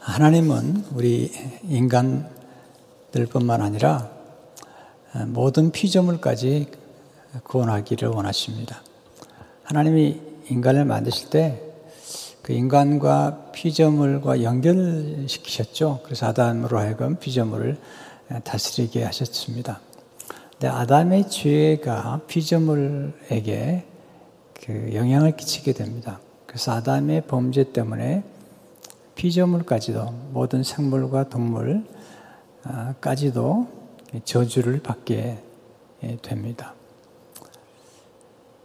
하나님은 우리 인간들뿐만 아니라 모든 피조물까지 구원하기를 원하십니다. 하나님이 인간을 만드실 때 그 인간과 피조물과 연결시키셨죠. 그래서 아담으로 하여금 피조물을 다스리게 하셨습니다. 근데 아담의 죄가 피조물에게 그 영향을 끼치게 됩니다. 그래서 아담의 범죄 때문에 피조물까지도 모든 생물과 동물까지도 저주를 받게 됩니다.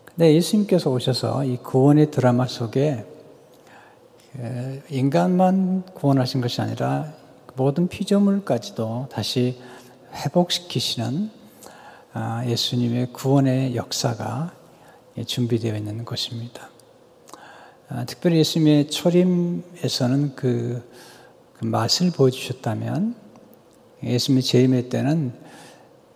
근데 예수님께서 오셔서 이 구원의 드라마 속에 인간만 구원하신 것이 아니라 모든 피조물까지도 다시 회복시키시는 아, 예수님의 구원의 역사가 준비되어 있는 것입니다. 아, 특별히 예수님의 초림에서는 그, 그 맛을 보여주셨다면 예수님의 재림의 때는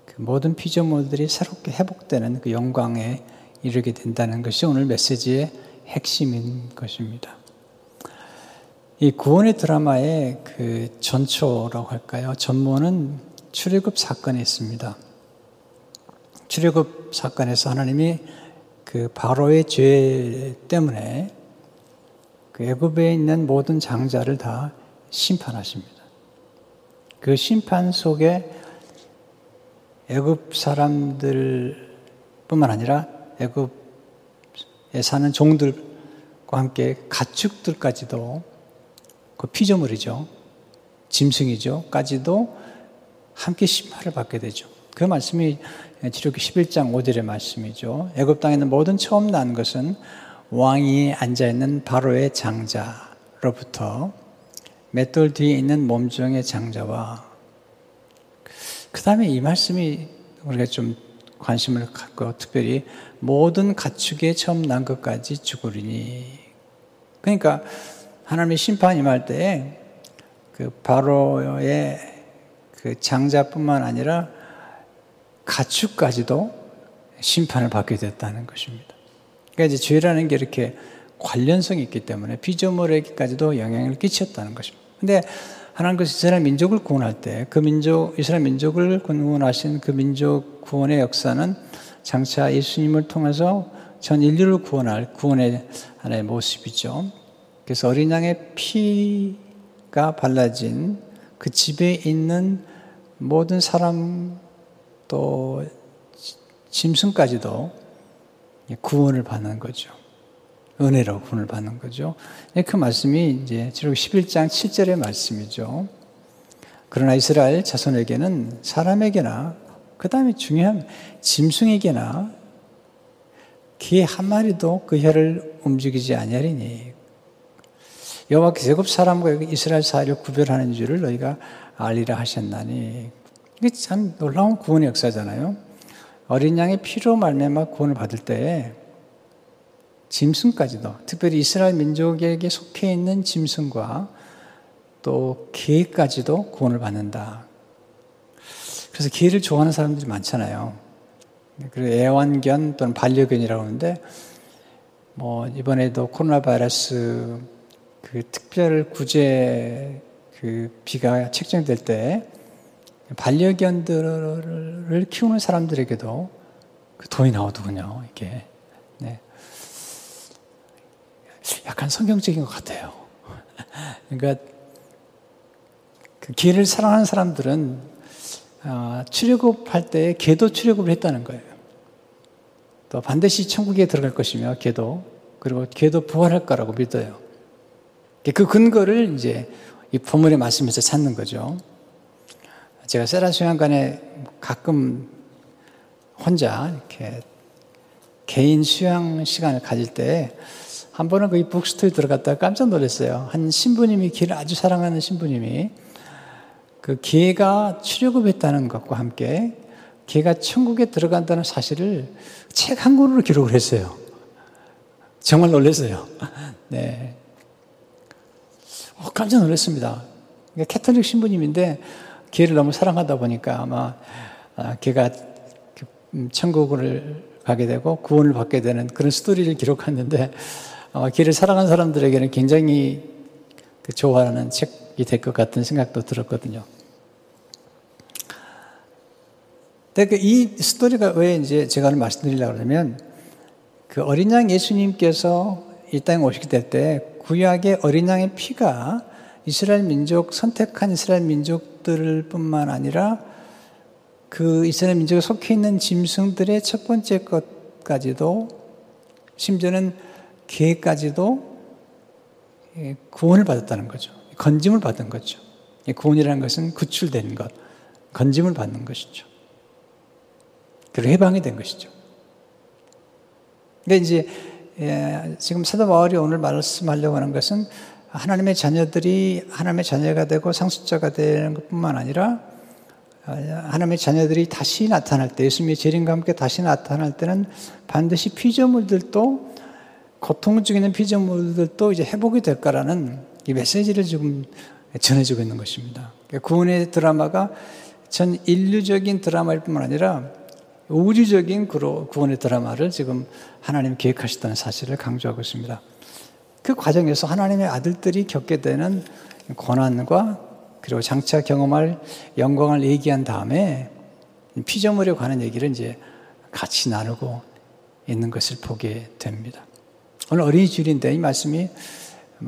그 모든 피조물들이 새롭게 회복되는 그 영광에 이르게 된다는 것이 오늘 메시지의 핵심인 것입니다. 이 구원의 드라마의 그 전초라고 할까요? 전모는 출애굽 사건에 있습니다. 출애굽 사건에서 하나님이 그 바로의 죄 때문에 그 애굽에 있는 모든 장자를 다 심판하십니다. 그 심판 속에 애굽 사람들뿐만 아니라 애굽에 사는 종들과 함께 가축들까지도 그 피조물이죠. 짐승이죠. 까지도 함께 심판을 받게 되죠. 그 말씀이 지록기 11장 5절의 말씀이죠. 애굽 땅에 는 모든 처음 난 것은 왕이 앉아 있는 바로의 장자로부터 맷돌 뒤에 있는 몸종의 장자와 그 다음에 이 말씀이 우리가 좀 관심을 갖고 특별히 모든 가축의 처음 난 것까지 죽으리니 그러니까 하나님의 심판 임할 때에 그 바로의 그 장자뿐만 아니라 가축까지도 심판을 받게 됐다는 것입니다. 그러니까 이제 죄라는 게 이렇게 관련성이 있기 때문에 피조물에게까지도 영향을 끼쳤다는 것입니다. 근데 하나님께서 이스라엘 민족을 구원할 때 그 민족, 이스라엘 민족을 구원하신 그 민족 구원의 역사는 장차 예수님을 통해서 전 인류를 구원할 구원의 하나의 모습이죠. 그래서 어린 양의 피가 발라진 그 집에 있는 모든 사람 또 짐승까지도 구원을 받는 거죠. 은혜로 구원을 받는 거죠. 예, 그 말씀이 이제 지록 11장 7절의 말씀이죠. 그러나 이스라엘 자손에게는 사람에게나 그 다음에 중요한 짐승에게나 개 한 마리도 그 혀를 움직이지 아니하리니 여호와께서 애굽 사람과 이스라엘 사이를 구별하는 줄을 너희가 알리라 하셨나니 이게 참 놀라운 구원의 역사잖아요. 어린 양의 피로 말미암아 구원을 받을 때에 짐승까지도 특별히 이스라엘 민족에게 속해 있는 짐승과 또 개까지도 구원을 받는다. 그래서 개를 좋아하는 사람들이 많잖아요. 그리고 애완견 또는 반려견이라고 하는데 뭐 이번에도 코로나 바이러스 그 특별 구제 그 비가 책정될 때 반려견들을 키우는 사람들에게도 그 돈이 나오더군요, 이게. 네. 약간 성경적인 것 같아요. 그러니까 그 개를 사랑하는 사람들은 어, 출애굽할 때 개도 출애굽을 했다는 거예요. 또 반드시 천국에 들어갈 것이며 개도 그리고 개도 부활할 거라고 믿어요. 그 근거를 이제 이 본문의 말씀에서 찾는 거죠. 제가 세라 수양관에 가끔 혼자 이렇게 개인 수양 시간을 가질 때 한 번은 거기 북스토에 들어갔다가 깜짝 놀랐어요. 한 신부님이 개를 아주 사랑하는 신부님이 그 개가 출애굽했다는 것과 함께 개가 천국에 들어간다는 사실을 책 한 권으로 기록을 했어요. 정말 놀랐어요. 네. 어, 깜짝 놀랐습니다. 캐톨릭 신부님인데 개를 너무 사랑하다 보니까 아마 개가 아, 그, 음, 천국을 가게 되고 구원을 받게 되는 그런 스토리를 기록했는데 아마 개를 사랑하는 사람들에게는 굉장히 그 좋아하는 책될것 같은 생각도 들었거든요. 근데 이 스토리가 왜 이제 제가 말씀드리려고 그러면 그 어린 양 예수님께서 이 땅에 오시게 될 때 구약의 어린 양의 피가 이스라엘 민족 선택한 이스라엘 민족 들 뿐만 아니라 그 이스라엘 민족에 속해 있는 짐승들의 첫 번째 것까지도 심지어는 개까지도 예, 구원을 받았다는 거죠. 건짐을 받은 거죠. 구원이라는 것은 구출되는 것, 건짐을 받는 것이죠. 그리고 해방이 된 것이죠. 근데 이제 예, 지금 사도 바울이 오늘 말씀하려고 하는 것은 하나님의 자녀들이 하나님의 자녀가 되고 상속자가 되는 것뿐만 아니라 어, 하나님의 자녀들이 다시 나타날 때 예수님의 재림과 함께 다시 나타날 때는 반드시 피조물들도 고통 중에 있는 피조물들도 이제 회복이 될 거라는 이 메시지를 지금 전해주고 있는 것입니다. 그러니까 구원의 드라마가 전 인류적인 드라마일 뿐만 아니라 우주적인 구원의 드라마를 지금 하나님 계획하셨다는 사실을 강조하고 있습니다. 그 과정에서 하나님의 아들들이 겪게 되는 고난과 그리고 장차 경험할 영광을 얘기한 다음에 피조물에 관한 얘기를 이제 같이 나누고 있는 것을 보게 됩니다. 오늘 어린이 주일인데 이 말씀이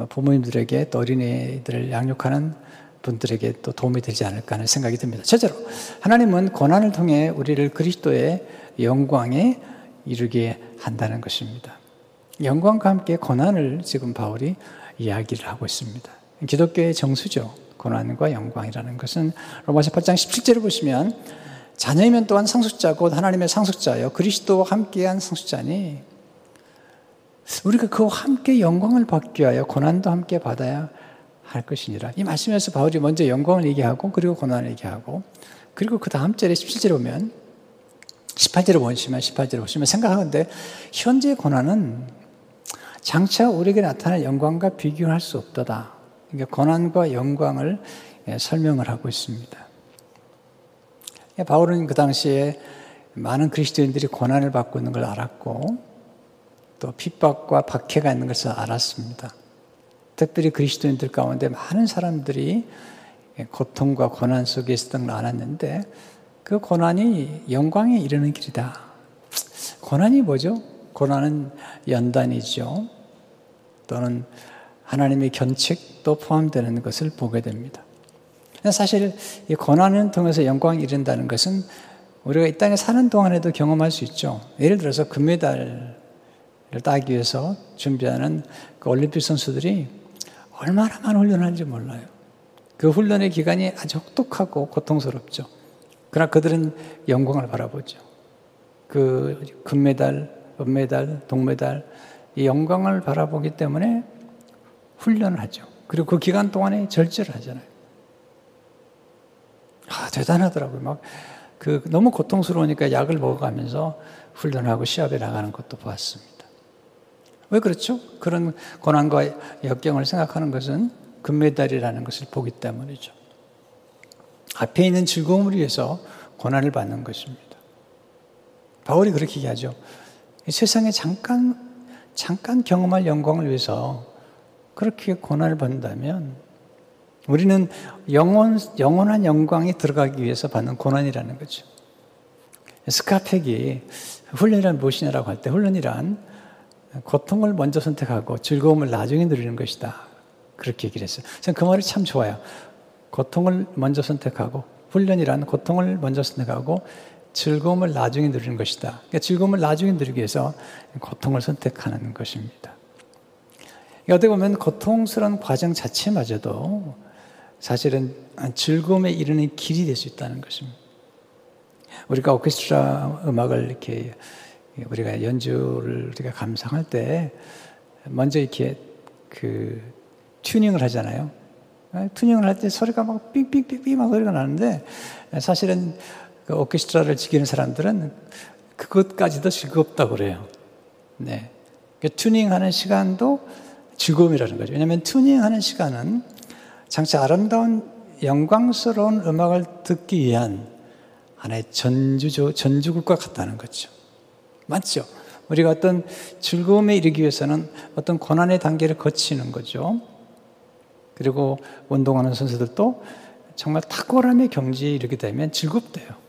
부모님들에게 또 어린이들을 양육하는 분들에게 또 도움이 되지 않을까 하는 생각이 듭니다. 첫째로 하나님은 고난을 통해 우리를 그리스도의 영광에 이르게 한다는 것입니다. 영광과 함께 고난을 지금 바울이 이야기를 하고 있습니다. 기독교의 정수죠. 고난과 영광이라는 것은 로마서 8장 17절을 보시면 자녀이면 또한 상속자 곧 하나님의 상속자여 그리스도와 함께한 상속자니 우리가 그와 함께 영광을 받기 위하여 고난도 함께 받아야 할 것이니라. 이 말씀에서 바울이 먼저 영광을 얘기하고 그리고 고난을 얘기하고 그리고 그 다음 절에 17절에 보면 18절을 보시면 18절을 보시면 생각하는데 현재 고난은 장차 우리에게 나타날 영광과 비교할 수 없다다. 그러니까 고난과 영광을 예, 설명을 하고 있습니다. 예, 바울은 그 당시에 많은 그리스도인들이 고난을 받고 있는 걸 알았고 또 핍박과 박해가 있는 것을 알았습니다. 특별히 그리스도인들 가운데 많은 사람들이 고통과 고난 속에 있었던 걸 알았는데 그 고난이 영광에 이르는 길이다. 고난이 뭐죠? 고난은 연단이죠. 또는 하나님의 견책도 포함되는 것을 보게 됩니다. 사실 이 고난을 통해서 영광이 이른다는 것은 우리가 이 땅에 사는 동안에도 경험할 수 있죠. 예를 들어서 금메달을 따기 위해서 준비하는 그 올림픽 선수들이 얼마나 많은 훈련을 하는지 몰라요. 그 훈련의 기간이 아주 혹독하고 고통스럽죠. 그러나 그들은 영광을 바라보죠. 그 금메달, 은메달, 동메달, 이 영광을 바라보기 때문에 훈련을 하죠. 그리고 그 기간 동안에 절제를 하잖아요. 아, 대단하더라고요. 막, 그, 너무 고통스러우니까 약을 먹어가면서 훈련하고 시합에 나가는 것도 보았습니다. 왜 그렇죠? 그런 고난과 역경을 생각하는 것은 금메달이라는 것을 보기 때문이죠. 앞에 있는 즐거움을 위해서 고난을 받는 것입니다. 바울이 그렇게 얘기하죠. 세상에 잠깐, 잠깐 경험할 영광을 위해서 그렇게 고난을 받는다면 우리는 영원, 영원한 영광이 들어가기 위해서 받는 고난이라는 거죠. 스카펙이 훈련이란 무엇이냐라고 할 때 훈련이란 고통을 먼저 선택하고 즐거움을 나중에 누리는 것이다. 그렇게 얘기를 했어요. 저는 그 말이 참 좋아요. 고통을 먼저 선택하고 훈련이란 고통을 먼저 선택하고 즐거움을 나중에 누리는 것이다. 그러니까 즐거움을 나중에 누리기 위해서 고통을 선택하는 것입니다. 어떻게 보면 고통스러운 과정 자체마저도 사실은 즐거움에 이르는 길이 될 수 있다는 것입니다. 우리가 오케스트라 음악을 이렇게 우리가 연주를 우리가 감상할 때 먼저 이렇게 그 튜닝을 하잖아요. 아, 튜닝을 할 때 소리가 막 삑삑삑삑 막 소리가 나는데 사실은 그 오케스트라를 지키는 사람들은 그것까지도 즐겁다고 그래요. 네. 그 튜닝하는 시간도 즐거움이라는 거죠. 왜냐하면 튜닝하는 시간은 장차 아름다운 영광스러운 음악을 듣기 위한 하나의 전주조, 전주국과 같다는 거죠. 맞죠? 우리가 어떤 즐거움에 이르기 위해서는 어떤 고난의 단계를 거치는 거죠. 그리고 운동하는 선수들도 정말 탁월함의 경지에 이르게 되면 즐겁대요.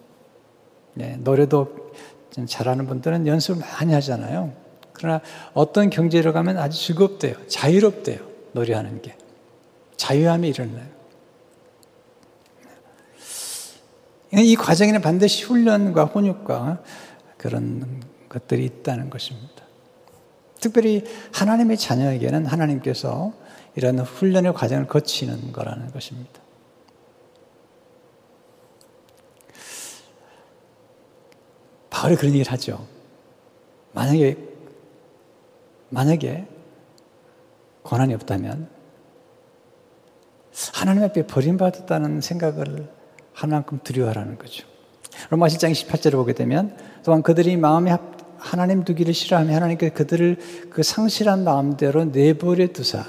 네, 노래도 잘하는 분들은 연습을 많이 하잖아요. 그러나 어떤 경지로 가면 아주 즐겁대요. 자유롭대요. 노래하는 게. 자유함이 일어나요. 이 과정에는 반드시 훈련과 혼육과 그런 것들이 있다는 것입니다. 특별히 하나님의 자녀에게는 하나님께서 이런 훈련의 과정을 거치는 거라는 것입니다. 바울이 그런 얘기를 하죠. 만약에, 만약에 고난이 없다면 하나님 앞에 버림받았다는 생각을 하나만큼 두려워하라는 거죠. 로마 7장 18절을 보게 되면 또한 그들이 마음에 하나님 두기를 싫어하며 하나님께 그들을 그 상실한 마음대로 내버려 두사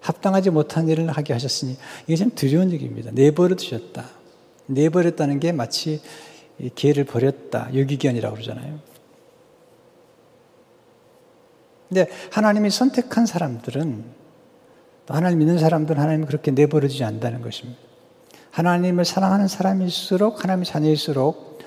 합당하지 못한 일을 하게 하셨으니 이게 참 두려운 얘기입니다. 내버려 두셨다. 내버렸다는 게 마치 기회를 버렸다. 유기견이라고 그러잖아요. 근데 하나님이 선택한 사람들은 또 하나님 믿는 사람들은 하나님이 그렇게 내버려두지 않는다는 것입니다. 하나님을 사랑하는 사람일수록 하나님의 자녀일수록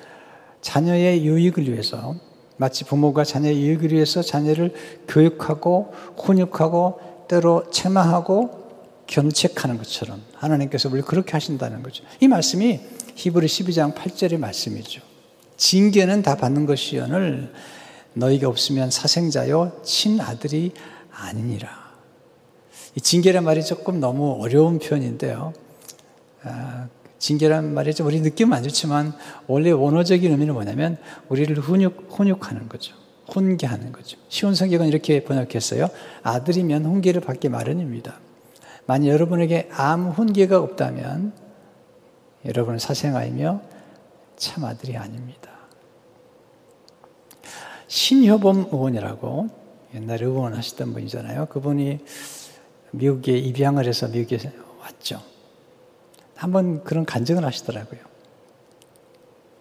자녀의 유익을 위해서 마치 부모가 자녀의 유익을 위해서 자녀를 교육하고 훈육하고 때로 책망하고 견책하는 것처럼 하나님께서 우리 그렇게 하신다는 거죠. 이 말씀이 히브리 12장 8절의 말씀이죠. 징계는 다 받는 것이여늘 너희가 없으면 사생자요 친아들이 아니니라. 이 징계란 말이 조금 너무 어려운 표현인데요. 아, 징계란 말이 좀 우리 느낌은 안 좋지만 원래 원어적인 의미는 뭐냐면 우리를 훈육, 훈육하는 거죠. 훈계하는 거죠. 쉬운 성격은 이렇게 번역했어요. 아들이면 훈계를 받기 마련입니다. 만약 여러분에게 아무 훈계가 없다면 여러분은 사생아이며 참 아들이 아닙니다. 신효범 의원이라고 옛날에 의원하시던 분이잖아요. 그분이 미국에 입양을 해서 미국에 왔죠. 한번 그런 간증을 하시더라고요.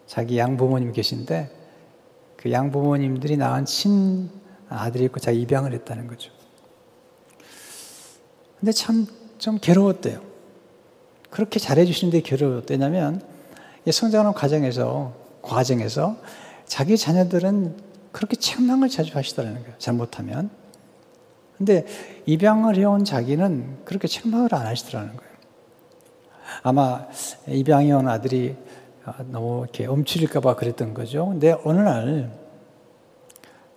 자기 양부모님 계신데 그 양부모님들이 낳은 친 아들이 있고 자기 입양을 했다는 거죠. 근데 참 좀 괴로웠대요. 그렇게 잘해주시는데 괴로웠대냐면 성장하는 과정에서 과정에서 자기 자녀들은 그렇게 책망을 자주 하시더라는 거예요. 잘못하면. 근데 입양을 해온 자기는 그렇게 책망을 안 하시더라는 거예요. 아마 입양해 온 아들이 너무 이렇게 움츠릴까봐 그랬던 거죠. 근데 어느 날,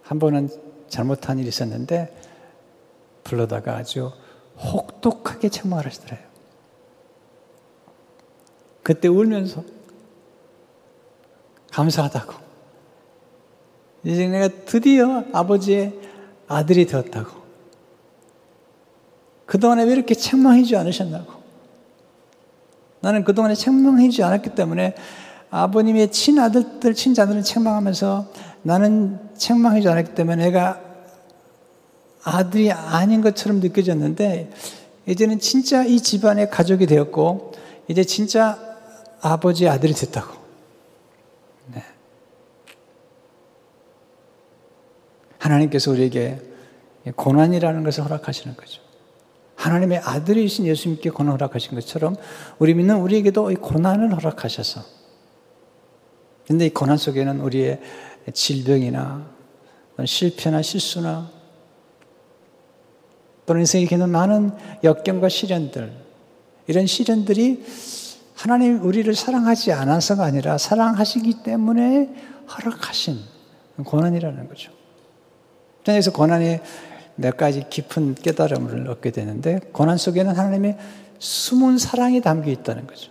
한 번은 잘못한 일이 있었는데, 불러다가 아주 혹독하게 책망을 하시더래요. 그때 울면서, 감사하다고. 이제 내가 드디어 아버지의 아들이 되었다고. 그동안에 왜 이렇게 책망해주지 않으셨나고. 나는 그동안에 책망하지 않았기 때문에 아버님의 친아들들, 친자들은 책망하면서 나는 책망하지 않았기 때문에 내가 아들이 아닌 것처럼 느껴졌는데 이제는 진짜 이 집안의 가족이 되었고 이제 진짜 아버지 아들이 됐다고. 네. 하나님께서 우리에게 고난이라는 것을 허락하시는 거죠. 하나님의 아들이신 예수님께 고난 허락하신 것처럼 우리 믿는 우리에게도 이 고난을 허락하셔서 근데 이 고난 속에는 우리의 질병이나 실패나 실수나 또는 인생에 있는 많은 역경과 시련들 이런 시련들이 하나님 우리를 사랑하지 않아서가 아니라 사랑하시기 때문에 허락하신 고난이라는 거죠. 그래서 고난이 몇 가지 깊은 깨달음을 얻게 되는데 고난 속에는 하나님의 숨은 사랑이 담겨 있다는 거죠.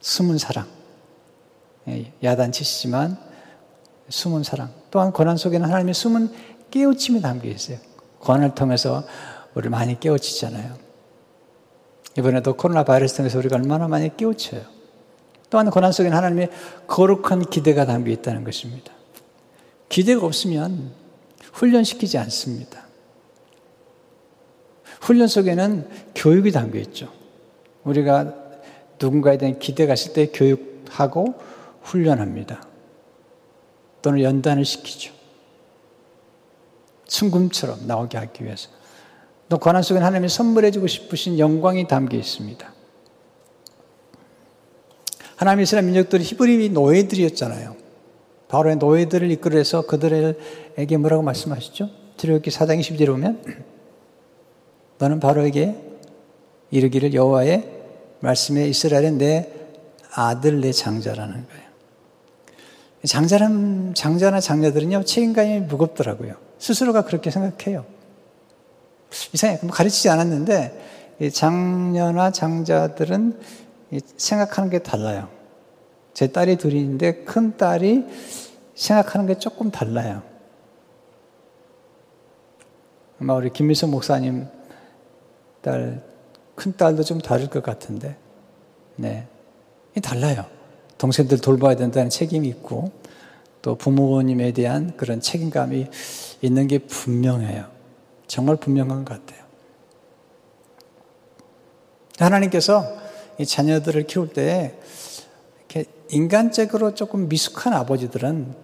숨은 사랑. 예, 야단치시지만 숨은 사랑. 또한 고난 속에는 하나님의 숨은 깨우침이 담겨 있어요. 고난을 통해서 우리를 많이 깨우치잖아요. 이번에도 코로나 바이러스 통해서 우리가 얼마나 많이 깨우쳐요. 또한 고난 속에는 하나님의 거룩한 기대가 담겨 있다는 것입니다. 기대가 없으면 훈련시키지 않습니다. 훈련 속에는 교육이 담겨 있죠. 우리가 누군가에 대한 기대가 있을 때 교육하고 훈련합니다. 또는 연단을 시키죠. 순금처럼 나오게 하기 위해서. 또 고난 속에 하나님이 선물해주고 싶으신 영광이 담겨 있습니다. 하나님 이스라엘 민족들이 히브리 노예들이었잖아요. 바로의 노예들을 이끌어서 그들에게 뭐라고 말씀하시죠? 출애굽기 4장 20절에 보면 너는 바로에게 이르기를 여호와의 말씀에 이스라엘은 내 아들 내 장자라는 거예요. 장자는 장자나 장자들은요 책임감이 무겁더라고요. 스스로가 그렇게 생각해요. 이상해 뭐 가르치지 않았는데 장녀나 장자들은 생각하는 게 달라요. 제 딸이 둘인데 큰 딸이 생각하는 게 조금 달라요. 아마 우리 김미선 목사님 딸, 큰 딸도 좀 다를 것 같은데, 네. 달라요. 동생들 돌봐야 된다는 책임이 있고, 또 부모님에 대한 그런 책임감이 있는 게 분명해요. 정말 분명한 것 같아요. 하나님께서 이 자녀들을 키울 때 이렇게 인간적으로 조금 미숙한 아버지들은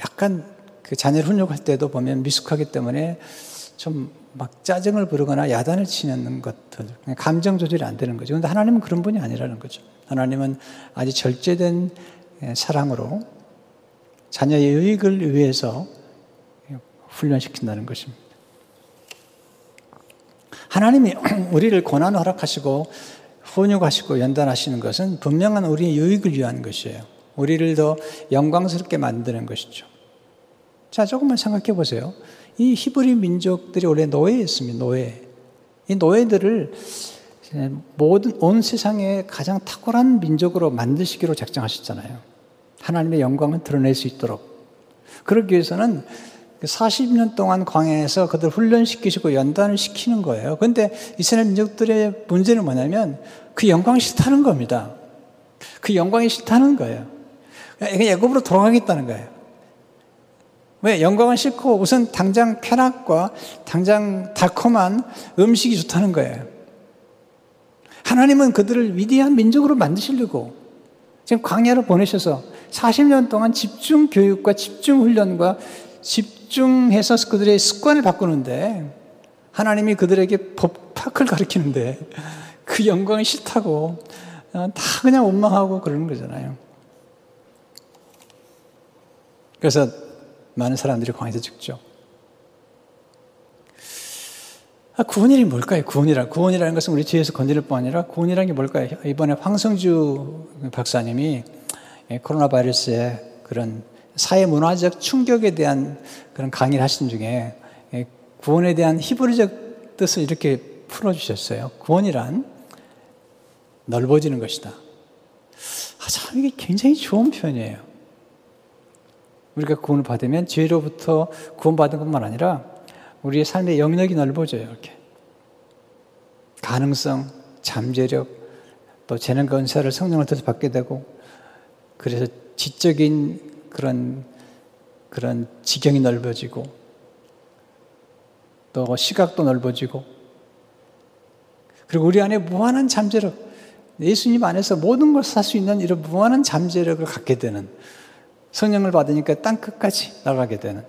약간 그 자녀를 훈육할 때도 보면 미숙하기 때문에 좀 막 짜증을 부르거나 야단을 치는 것들, 감정 조절이 안 되는 거죠. 근데 하나님은 그런 분이 아니라는 거죠. 하나님은 아주 절제된 사랑으로 자녀의 유익을 위해서 훈련시킨다는 것입니다. 하나님이 우리를 고난 허락하시고 훈육하시고 연단하시는 것은 분명한 우리의 유익을 위한 것이에요. 우리를 더 영광스럽게 만드는 것이죠. 자, 조금만 생각해 보세요. 이 히브리 민족들이 원래 노예였습니다. 노예. 이 노예들을 모든 온 세상에 가장 탁월한 민족으로 만드시기로 작정하셨잖아요. 하나님의 영광을 드러낼 수 있도록. 그러기 위해서는 40년 동안 광야에서 그들 훈련시키시고 연단을 시키는 거예요. 근데 이스라엘 민족들의 문제는 뭐냐면 그 영광이 싫다는 겁니다. 그 영광이 싫다는 거예요. 애굽으로 돌아가겠다는 거예요. 왜? 영광은 싫고 우선 당장 쾌락과 당장 달콤한 음식이 좋다는 거예요. 하나님은 그들을 위대한 민족으로 만드시려고 지금 광야로 보내셔서 40년 동안 집중 교육과 집중 훈련과 집 중해서 그들의 습관을 바꾸는데 하나님이 그들에게 법학을 가르치는데 그 영광이 싫다고 다 그냥 원망하고 그러는 거잖아요. 그래서 많은 사람들이 광야에서 죽죠. 아, 구원이란 뭘까요? 구원이라 구원이라는 것은 우리 뒤에서 건드릴 뿐 아니라 구원이라는 게 뭘까요? 이번에 황성주 박사님이 예, 코로나 바이러스의 그런 사회 문화적 충격에 대한 그런 강의를 하신 중에 예, 구원에 대한 히브리적 뜻을 이렇게 풀어주셨어요. 구원이란 넓어지는 것이다. 아, 참, 이게 굉장히 좋은 표현이에요. 우리가 구원을 받으면 죄로부터 구원받은 것만 아니라 우리의 삶의 영역이 넓어져요, 이렇게. 가능성, 잠재력, 또 재능 건사를 성령을 통해서 받게 되고, 그래서 지적인 그런, 그런 지경이 넓어지고, 또 시각도 넓어지고, 그리고 우리 안에 무한한 잠재력, 예수님 안에서 모든 걸 살 수 있는 이런 무한한 잠재력을 갖게 되는 성령을 받으니까 땅 끝까지 나가게 되는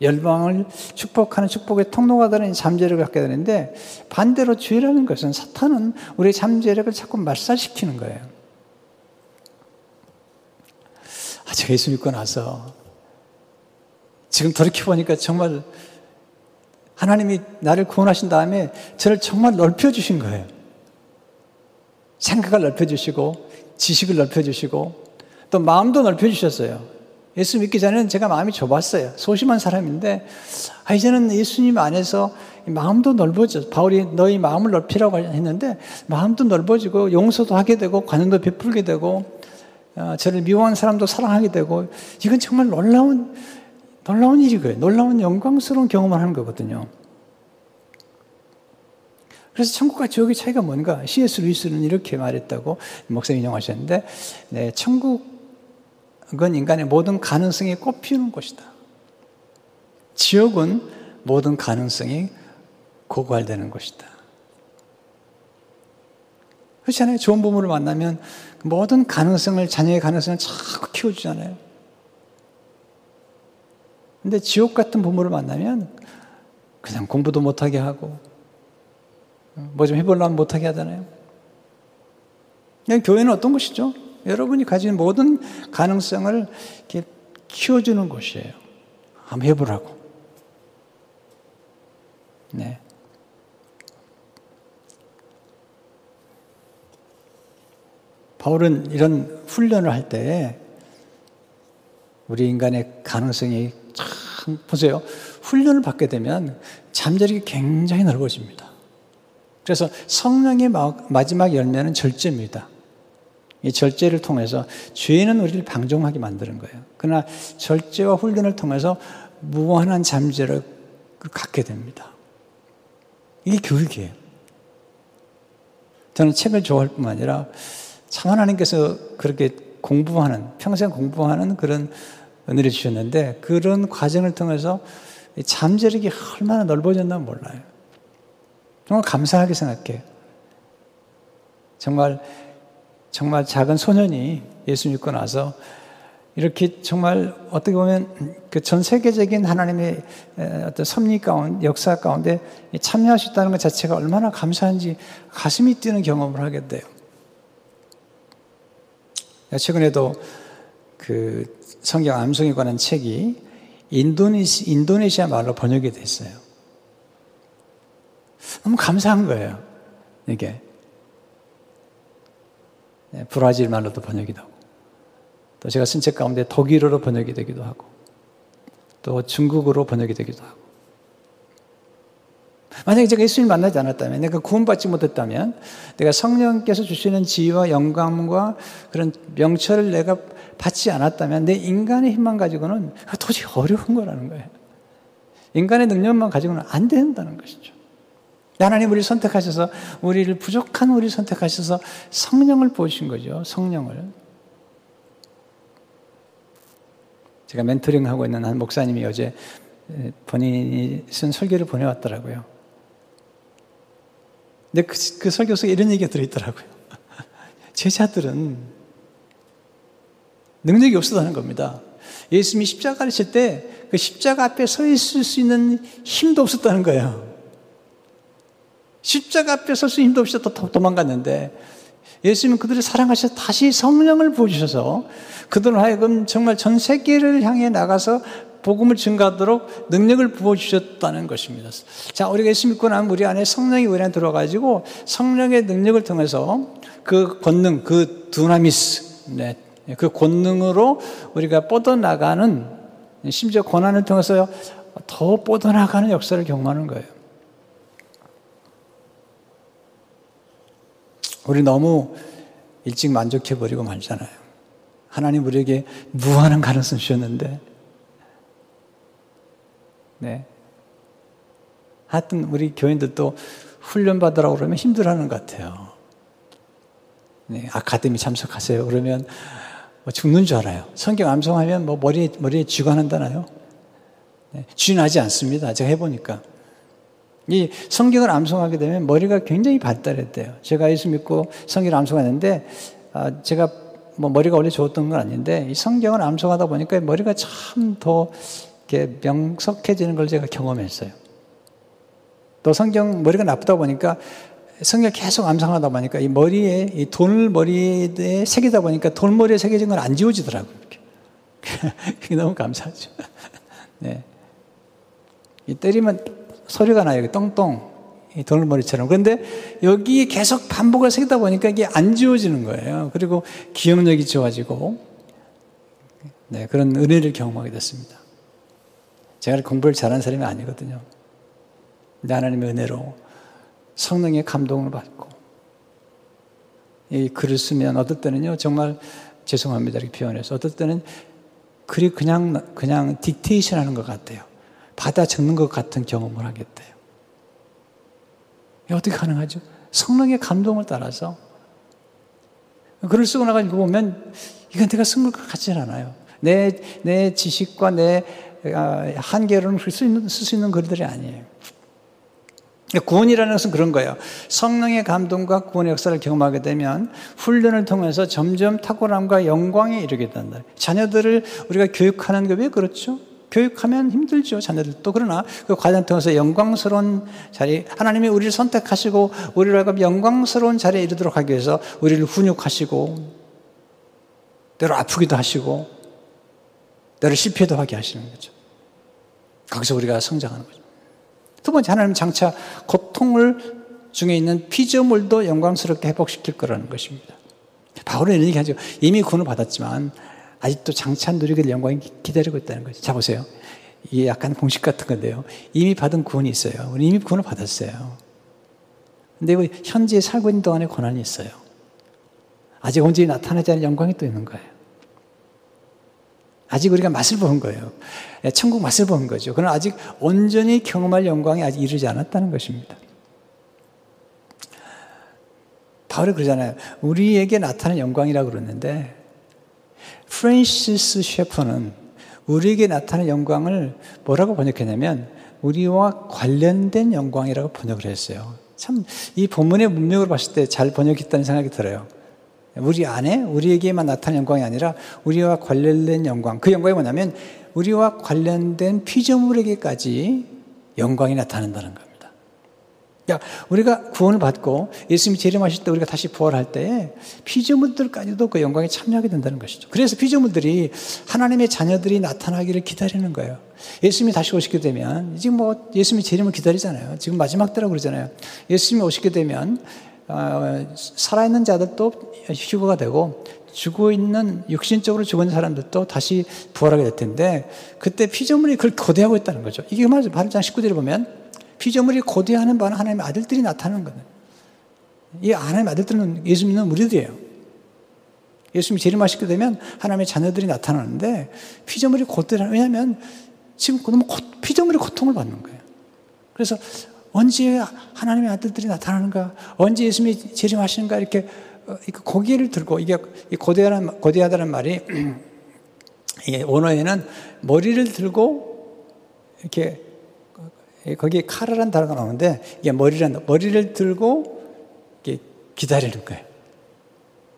열방을 축복하는 축복의 통로가 되는 잠재력을 갖게 되는데 반대로 죄라는 것은 사탄은 우리의 잠재력을 자꾸 말살시키는 거예요. 아, 제가 예수 믿고 나서 지금 돌이켜보니까 정말 하나님이 나를 구원하신 다음에 저를 정말 넓혀주신 거예요. 생각을 넓혀주시고, 지식을 넓혀주시고, 또 마음도 넓혀주셨어요. 예수 믿기 전에는 제가 마음이 좁았어요. 소심한 사람인데, 아, 이제는 예수님 안에서 마음도 넓어져. 바울이 너희 마음을 넓히라고 했는데, 마음도 넓어지고, 용서도 하게 되고, 관용도 베풀게 되고, 어, 저를 미워한 사람도 사랑하게 되고, 이건 정말 놀라운, 놀라운 일이고요. 놀라운 영광스러운 경험을 하는 거거든요. 그래서 천국과 지옥의 차이가 뭔가? C.S. 루이스는 이렇게 말했다고 목사님 인용하셨는데, 네, 천국은 인간의 모든 가능성이 꽃피우는 곳이다. 지옥은 모든 가능성이 고갈되는 곳이다. 그렇잖아요. 좋은 부모를 만나면 모든 가능성을, 자녀의 가능성을 자꾸 키워주잖아요. 근데 지옥 같은 부모를 만나면 그냥 공부도 못하게 하고, 뭐 좀 해보려면 못하게 하잖아요. 교회는 어떤 곳이죠? 여러분이 가진 모든 가능성을 이렇게 키워주는 곳이에요. 한번 해보라고. 네. 바울은 이런 훈련을 할 때 우리 인간의 가능성이 참 보세요. 훈련을 받게 되면 잠재력이 굉장히 넓어집니다. 그래서 성령의 마지막 열매는 절제입니다. 이 절제를 통해서 죄는 우리를 방종하게 만드는 거예요. 그러나 절제와 훈련을 통해서 무한한 잠재력을 갖게 됩니다. 이게 교육이에요. 저는 책을 좋아할 뿐만 아니라 참 하나님께서 그렇게 공부하는, 평생 공부하는 그런 은혜를 주셨는데 그런 과정을 통해서 잠재력이 얼마나 넓어졌나 몰라요. 정말 감사하게 생각해요. 정말, 정말 작은 소년이 예수 믿고 나서 이렇게 정말 어떻게 보면 그 전 세계적인 하나님의 어떤 섭리 가운데, 역사 가운데 참여할 수 있다는 것 자체가 얼마나 감사한지 가슴이 뛰는 경험을 하게 돼요. 최근에도 그 성경 암송에 관한 책이 인도네시, 인도네시아 말로 번역이 됐어요. 너무 감사한 거예요. 이게. 네, 브라질 말로도 번역이 되고. 또 제가 쓴 책 가운데 독일어로 번역이 되기도 하고. 또 중국어로 번역이 되기도 하고. 만약에 제가 예수님 만나지 않았다면, 내가 구원받지 못했다면, 내가 성령께서 주시는 지위와 영광과 그런 명철을 내가 받지 않았다면, 내 인간의 힘만 가지고는 도저히 어려운 거라는 거예요. 인간의 능력만 가지고는 안 된다는 것이죠. 하나님 우리를 선택하셔서, 우리를 부족한 우리를 선택하셔서 성령을 보신 거죠. 성령을. 제가 멘토링 하고 있는 한 목사님이 어제 본인이 쓴 설교를 보내왔더라고요. 근데 그, 그 설교 속에 이런 얘기가 들어있더라고요. 제자들은 능력이 없었다는 겁니다. 예수님이 십자가를 칠때 그 십자가 앞에 서 있을 수 있는 힘도 없었다는 거예요. 십자가 앞에 설 수 힘도 없이 도, 도망갔는데 예수님은 그들을 사랑하셔서 다시 성령을 부어주셔서 그들을 하여금 정말 전 세계를 향해 나가서 복음을 증가하도록 능력을 부어주셨다는 것입니다. 자, 우리가 예수 믿고 나면 우리 안에 성령이 우리 안에 들어가지고 성령의 능력을 통해서 그 권능, 그 두나미스, 네, 그 권능으로 우리가 뻗어나가는 심지어 권한을 통해서 더 뻗어나가는 역사를 경험하는 거예요. 우리 너무 일찍 만족해버리고 말잖아요. 하나님 우리에게 무한한 가능성 주셨는데 네. 하여튼 우리 교인들도 훈련 받으라고 그러면 힘들어하는 것 같아요. 네, 아카데미 참석하세요. 그러면 뭐 죽는 줄 알아요. 성경 암송하면 뭐 머리에, 머리에 쥐가 난다나요? 네, 쥐 나지 않습니다. 제가 해보니까. 이 성경을 암송하게 되면 머리가 굉장히 발달했대요. 제가 예수 믿고 성경을 암송하는데, 아, 제가 뭐 머리가 원래 좋았던 건 아닌데, 이 성경을 암송하다 보니까 머리가 참 더 이렇게 명석해지는 걸 제가 경험했어요. 또 성경 머리가 나쁘다 보니까 성경 계속 암송하다 보니까 이 머리에 이 돌 머리에 새기다 보니까 돌머리에 새겨진 건 안 지워지더라고요. 그게 너무 감사하죠. 네. 이 때리면 소리가 나요. 똥똥. 이 돌머리처럼. 그런데 여기 계속 반복을 새기다 보니까 이게 안 지워지는 거예요. 그리고 기억력이 좋아지고, 네, 그런 은혜를 경험하게 됐습니다. 제가 공부를 잘하는 사람이 아니거든요. 근데 하나님의 은혜로 성령의 감동을 받고 이 글을 쓰면 어떨 때는요 정말 죄송합니다 이렇게 표현해서 어떨 때는 글이 그냥 그냥 딕테이션 하는 것 같아요. 받아 적는 것 같은 경험을 하게 돼요. 어떻게 가능하죠? 성령의 감동을 따라서 글을 쓰고 나가지고 보면 이건 내가 쓴 것 같지는 않아요. 내, 내 지식과 내 아, 한계로는 쓸수 있는, 쓸 수 있는 글들이 아니에요. 구원이라는 것은 그런 거예요. 성령의 감동과 구원의 역사를 경험하게 되면 훈련을 통해서 점점 탁월함과 영광에 이르게 된다. 자녀들을 우리가 교육하는 게 왜 그렇죠? 교육하면 힘들죠, 자녀들도. 그러나 그 과정 통해서 영광스러운 자리, 하나님이 우리를 선택하시고 우리를 영광스러운 자리에 이르도록 하기 위해서 우리를 훈육하시고 때로 아프기도 하시고 때로 실패도 하게 하시는 거죠. 거기서 우리가 성장하는 거죠. 두 번째 하나님 장차 고통을 중에 있는 피조물도 영광스럽게 회복시킬 거라는 것입니다. 바울은 이런 얘기하죠. 이미 구원을 받았지만 아직도 장차 누리게 영광이 기다리고 있다는 거죠. 자 보세요. 이게 약간 공식 같은 건데요. 이미 받은 구원이 있어요. 우리 이미 구원을 받았어요. 근데 현재 살고 있는 동안에 고난이 있어요. 아직 언제 나타나지 않은 영광이 또 있는 거예요. 아직 우리가 맛을 본 거예요. 예, 천국 맛을 본 거죠. 그러나 아직 온전히 경험할 영광이 아직 이르지 않았다는 것입니다. 바울이 그러잖아요. 우리에게 나타난 영광이라고 그러는데, 프랜시스 셰퍼는 우리에게 나타난 영광을 뭐라고 번역했냐면, 우리와 관련된 영광이라고 번역을 했어요. 참, 이 본문의 문맥으로 봤을 때 잘 번역했다는 생각이 들어요. 우리 안에 우리에게만 나타난 영광이 아니라 우리와 관련된 영광. 그 영광이 뭐냐면 우리와 관련된 피조물에게까지 영광이 나타난다는 겁니다. 야, 우리가 구원을 받고 예수님이 재림하실 때 우리가 다시 부활할 때 피조물들까지도 그 영광에 참여하게 된다는 것이죠. 그래서 피조물들이 하나님의 자녀들이 나타나기를 기다리는 거예요. 예수님이 다시 오시게 되면 지금 뭐 예수님이 재림을 기다리잖아요. 지금 마지막 때라고 그러잖아요. 예수님이 오시게 되면 어, 살아있는 자들도 휴거가 되고 죽어 있는 육신적으로 죽은 사람들도 다시 부활하게 될 텐데 그때 피조물이 그걸 고대하고 있다는 거죠. 이게 말이죠. 8장 19절에 보면 피조물이 고대하는 바는 하나님의 아들들이 나타나는 거예요. 이 하나님의 아들들은 예수 믿는 우리들이에요. 예수님이 재림하시게 되면 하나님의 자녀들이 나타나는데 피조물이 고대하는 왜냐하면 지금 너무 피조물이 고통을 받는 거예요. 그래서 언제 하나님의 아들들이 나타나는가? 언제 예수님이 재림하시는가? 이렇게 어, 고개를 들고 이게 고대하다는, 고대하다는 말이 이게 원어에는 머리를 들고 이렇게 거기에 칼이라는 단어가 나오는데 이게 머리란 머리를 들고 기다리는 거예요.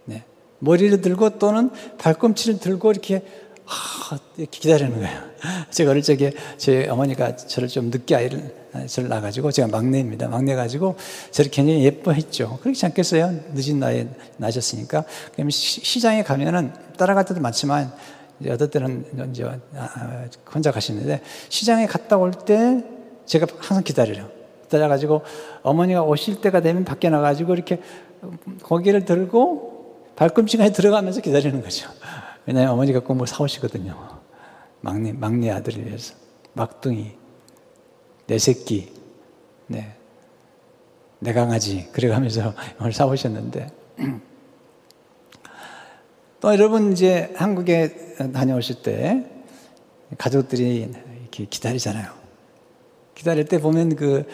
네. 머리를 들고 또는 발꿈치를 들고 이렇게 아, 기다리는 거예요. 제가 어릴 적에 제 어머니가 저를 좀 늦게 아이를 저를 낳아가지고 제가 막내입니다. 막내 가지고 저를 굉장히 예뻐했죠. 그렇지 않겠어요? 늦은 나이에 나셨으니까. 그럼 시장에 가면은 따라갈 때도 많지만 어떨 때는 이제 아, 아, 혼자 가시는데 시장에 갔다 올 때 제가 항상 기다려요. 기다려가지고 어머니가 오실 때가 되면 밖에 나가지고 이렇게 고개를 들고 발꿈치가 들어가면서 기다리는 거죠. 왜냐하면 어머니가 꼭 뭘 사오시거든요. 막내, 막내 아들을 위해서. 막둥이, 내 새끼, 네. 내 강아지. 그래가면서 오늘 사오셨는데. 또 여러분 이제 한국에 다녀오실 때 가족들이 이렇게 기다리잖아요. 기다릴 때 보면 그,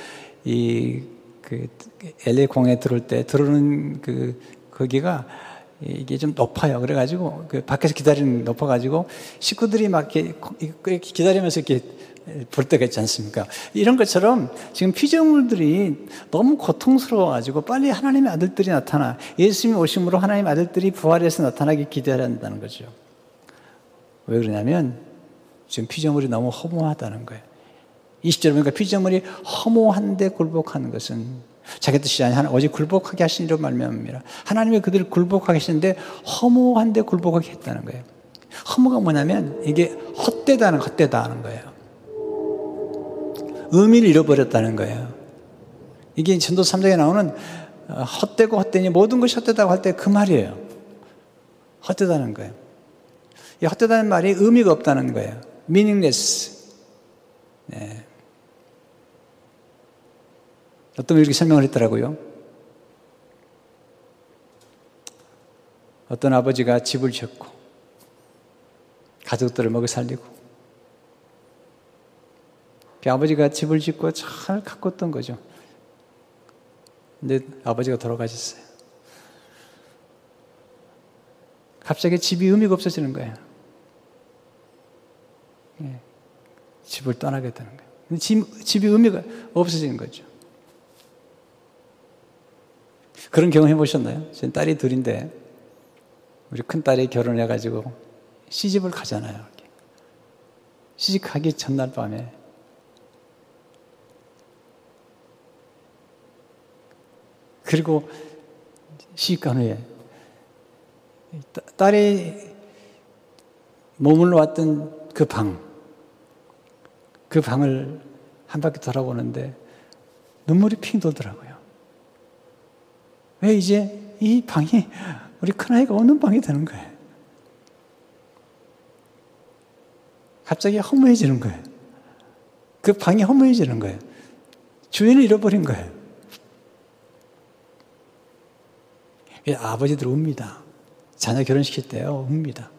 이, 그, LA 공에 들어올 때 들어오는 그, 거기가 이게 좀 높아요. 그래가지고 그 밖에서 기다리는 높아가지고 식구들이 막 이렇게 기다리면서 이렇게 볼 때가 있지 않습니까? 이런 것처럼 지금 피조물들이 너무 고통스러워가지고 빨리 하나님의 아들들이 나타나 예수님이 오심으로 하나님의 아들들이 부활해서 나타나기 기대해야 한다는 거죠. 왜 그러냐면 지금 피조물이 너무 허무하다는 거예요. 20절 보니까 피조물이 허무한데 굴복하는 것은 자기 뜻이 아니 오직 굴복하게 하신 이로 말미암습니다. 하나님이 그들을 굴복하게 하시는데 허무한데 굴복하게 했다는 거예요. 허무가 뭐냐면 이게 헛되다는 헛되다 하는 거예요. 의미를 잃어버렸다는 거예요. 이게 전도 3장에 나오는 어, 헛되고 헛되니 모든 것이 헛되다고 할 때 그 말이에요. 헛되다는 거예요. 이 헛되다는 말이 의미가 없다는 거예요. meaningless. 네. 어떤 이렇게 설명을 했더라고요. 어떤 아버지가 집을 짓고 가족들을 먹여 살리고 그 아버지가 집을 짓고 잘 가꿨던 거죠. 근데 아버지가 돌아가셨어요. 갑자기 집이 의미가 없어지는 거예요. 예. 집을 떠나게 되는 거예요. 집, 집이 의미가 없어지는 거죠. 그런 경험 해보셨나요? 제 딸이 둘인데, 우리 큰 딸이 결혼해가지고 시집을 가잖아요. 시집 가기 전날 밤에 그리고 시집간 후에 딸이 머물러 왔던 그 방, 그 방을 한 바퀴 돌아보는데 눈물이 핑 돌더라고요. 왜 이제 이 방이 우리 큰아이가 없는 방이 되는 거예요. 갑자기 허무해지는 거예요. 그 방이 허무해지는 거예요. 주인을 잃어버린 거예요. 아버지들 웁니다. 자녀 결혼시킬 때요, 웁니다.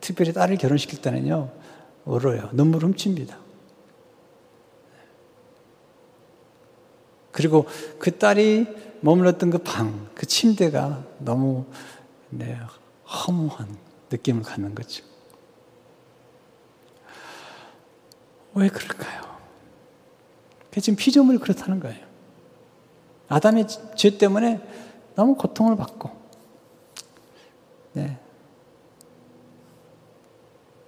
특별히 딸을 결혼시킬 때는요, 울어요. 눈물 훔칩니다. 그리고 그 딸이 머물렀던 그 방, 그 침대가 너무 네, 허무한 느낌을 갖는 거죠. 왜 그럴까요? 지금 피조물이 그렇다는 거예요. 아담의 죄 때문에 너무 고통을 받고, 네.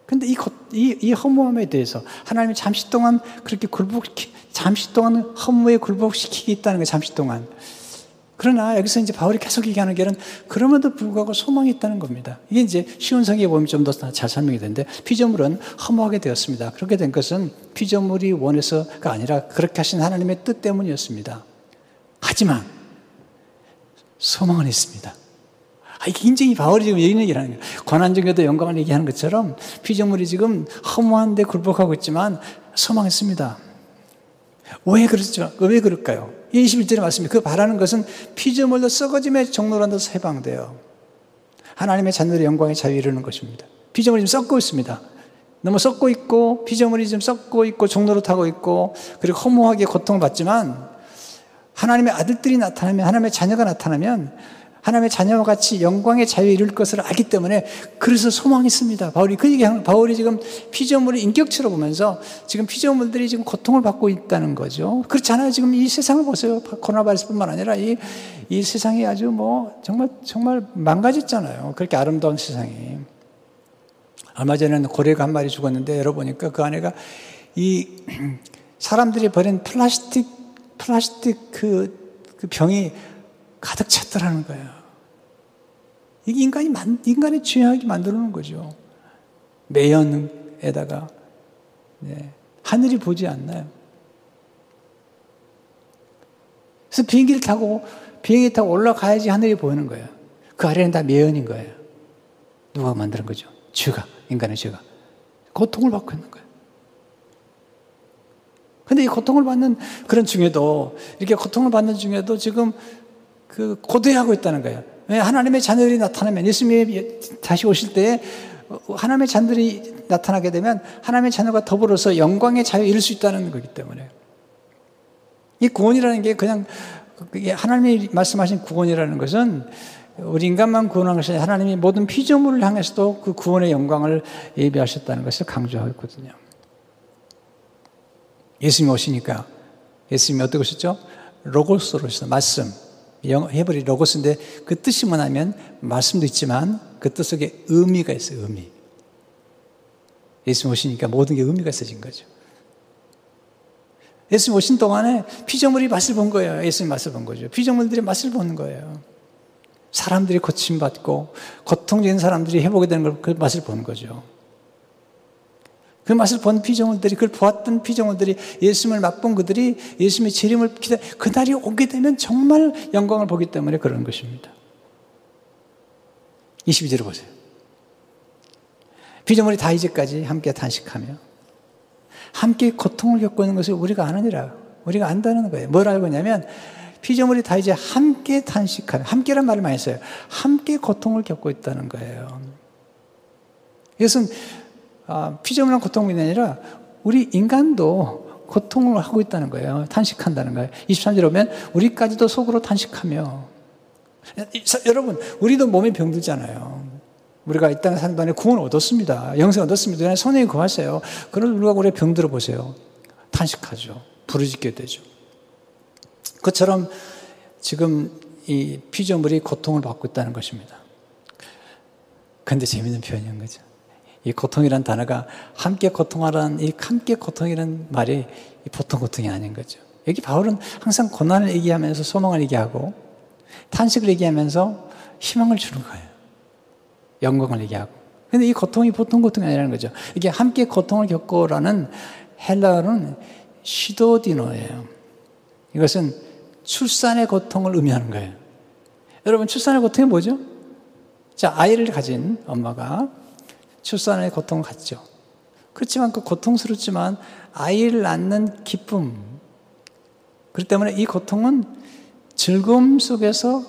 근데 이, 이, 이 허무함에 대해서 하나님이 잠시 동안 그렇게 굴복시키, 잠시 동안 허무에 굴복시키기 있다는 거예요, 잠시 동안. 그러나 여기서 이제 바울이 계속 얘기하는 게는 그럼에도 불구하고 소망이 있다는 겁니다. 이게 이제 쉬운 성경에 보면 좀 더 잘 설명이 되는데 피조물은 허무하게 되었습니다. 그렇게 된 것은 피조물이 원해서가 아니라 그렇게 하신 하나님의 뜻 때문이었습니다. 하지만 소망은 있습니다. 아, 이게 인정이 바울이 지금 이런 얘기를 하는 거예요. 고난중에도 영광을 얘기하는 것처럼 피조물이 지금 허무한데 굴복하고 있지만 소망했습니다. 왜 그렇죠? 왜 그럴까요? 21절에 말씀이 그 바라는 것은 피조물도 썩어짐의 종로란도서 해방돼요. 하나님의 자녀들의 영광의 자유 이루는 것입니다. 피조물이 지금 썩고 있습니다. 너무 썩고 있고 피조물이 지금 썩고 있고 종로로 타고 있고 그리고 허무하게 고통을 받지만 하나님의 아들들이 나타나면 하나님의 자녀가 나타나면 하나님의 자녀와 같이 영광의 자유에 이룰 것을 알기 때문에 그래서 소망이 있습니다. 바울이 그 얘기하는 바울이 지금 피조물을 인격체로 보면서 지금 피조물들이 지금 고통을 받고 있다는 거죠. 그렇잖아요. 지금 이 세상을 보세요. 코로나 바이러스뿐만 아니라 이, 이 세상이 아주 뭐 정말 정말 망가졌잖아요. 그렇게 아름다운 세상이. 얼마 전에는 고래가 한 마리 죽었는데 열어보니까 그 안에가 이 사람들이 버린 플라스틱 플라스틱 그, 그 병이 가득 찼더라는 거예요. 이게 인간이, 만, 인간의 죄악이 만들어 놓은 거죠. 매연에다가, 네. 하늘이 보지 않나요? 그래서 비행기를 타고, 비행기 타고 올라가야지 하늘이 보이는 거예요. 그 아래는 다 매연인 거예요. 누가 만드는 거죠? 죄가, 인간의 죄가. 고통을 받고 있는 거예요. 근데 이 고통을 받는 그런 중에도, 이렇게 고통을 받는 중에도 지금 그 고대하고 있다는 거예요. 왜 하나님의 자녀들이 나타나면 예수님이 다시 오실 때 하나님의 자녀들이 나타나게 되면 하나님의 자녀가 더불어서 영광의 자유 이룰 수 있다는 거기 때문에 이 구원이라는 게 그냥 하나님이 말씀하신 구원이라는 것은 우리 인간만 구원한 것이 하나님이 모든 피조물을 향해서도 그 구원의 영광을 예비하셨다는 것을 강조하고 있거든요. 예수님이 오시니까 예수님이 어떻게 오셨죠? 로고스로 오셨어 말씀. 헤브리 로고스인데 그 뜻이 뭐냐면 말씀도 있지만 그 뜻 속에 의미가 있어요. 의미. 예수님 오시니까 모든 게 의미가 있어진 거죠. 예수님 오신 동안에 피조물이 맛을 본 거예요. 예수님 맛을 본 거죠. 피조물들이 맛을 보는 거예요. 사람들이 고침받고 고통적인 사람들이 회복이 되는 걸 그 맛을 보는 거죠. 그 맛을 본 피조물들이, 그걸 보았던 피조물들이, 예수님을 맛본 그들이 예수님의 재림을 기다, 그날이 오게 되면 정말 영광을 보기 때문에 그런 것입니다. 22절을 보세요. 피조물이 다 이제까지 함께 단식하며, 함께 고통을 겪고 있는 것을 우리가 아느니라. 우리가 안다는 거예요. 뭘 알고 있냐면, 피조물이 다 이제 함께 단식하며, 함께란 말을 많이 써요. 함께 고통을 겪고 있다는 거예요. 이것은 아, 피조물한 고통이 아니라 우리 인간도 고통을 하고 있다는 거예요. 탄식한다는 거예요. 23절 오면 우리까지도 속으로 탄식하며 여러분 우리도 몸에 병들잖아요. 우리가 이 땅에 동안에 구원 얻었습니다. 영생 얻었습니다. 선행이 구하세요. 그런 우리가 우리 병들어 보세요. 탄식하죠. 부르짖게 되죠. 그처럼 지금 이 피조물이 고통을 받고 있다는 것입니다. 근데 재밌는 표현인 거죠. 이 고통이란 단어가 함께 고통하라는 이 함께 고통이라는 말이 보통 고통이 아닌 거죠. 여기 바울은 항상 고난을 얘기하면서 소망을 얘기하고 탄식을 얘기하면서 희망을 주는 거예요. 영광을 얘기하고. 근데 이 고통이 보통 고통이 아니라는 거죠. 이게 함께 고통을 겪고라는 헬라어는 시도디노예요. 이것은 출산의 고통을 의미하는 거예요. 여러분, 출산의 고통이 뭐죠? 자, 아이를 가진 엄마가 출산의 고통을 갖죠. 그렇지만 그 고통스럽지만 아이를 낳는 기쁨. 그렇기 때문에 이 고통은 즐거움 속에서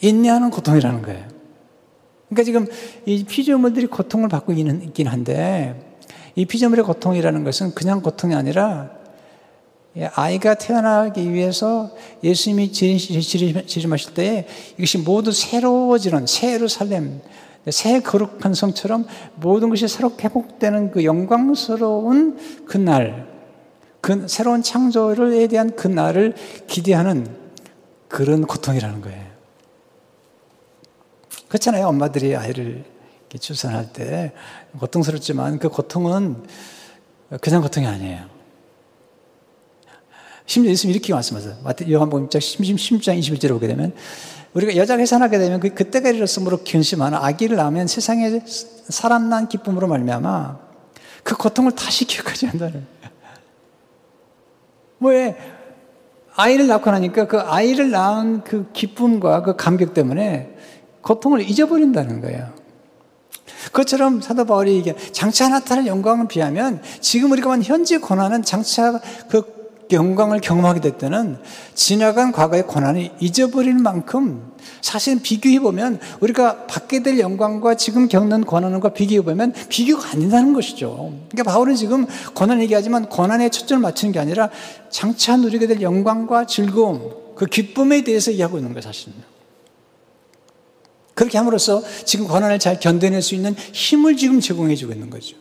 인내하는 고통이라는 거예요. 그러니까 지금 이 피조물들이 고통을 받고 있긴 한데 이 피조물의 고통이라는 것은 그냥 고통이 아니라 아이가 태어나기 위해서 예수님이 지름하실 때 이것이 모두 새로워지는 새 예루살렘, 새 거룩한 성처럼 모든 것이 새롭게 회복되는 그 영광스러운 그 날, 그 새로운 창조에 대한 그 날을 기대하는 그런 고통이라는 거예요. 그렇잖아요. 엄마들이 아이를 출산할 때 고통스럽지만 그 고통은 그냥 고통이 아니에요. 심지어 예수님 이 렇게 말씀하세요. 요한복음 16장 21절에 보게 되면 우리가 여자가 해산하게 되면 그 그때가 이르렀으므로 견심하는 아기를 낳으면 세상에 사람 난 기쁨으로 말미암아 그 고통을 다시 기억하지 않는다는 왜 아이를 낳고 나니까 그 아이를 낳은 그 기쁨과 그 감격 때문에 고통을 잊어버린다는 거예요. 그것처럼 사도 바울이 이게 장차 나타날 영광을 비하면 지금 우리가 만 현재 고난은 장차 그 영광을 경험하게 될 때는 지나간 과거의 고난을 잊어버릴 만큼 사실 비교해 보면 우리가 받게 될 영광과 지금 겪는 고난과 비교해 보면 비교가 안 된다는 것이죠. 그러니까 바울은 지금 고난 얘기하지만 고난에 초점을 맞추는 게 아니라 장차 누리게 될 영광과 즐거움, 그 기쁨에 대해서 얘기하고 있는 거예요, 사실은. 그렇게 함으로써 지금 고난을 잘 견뎌낼 수 있는 힘을 지금 제공해 주고 있는 거죠.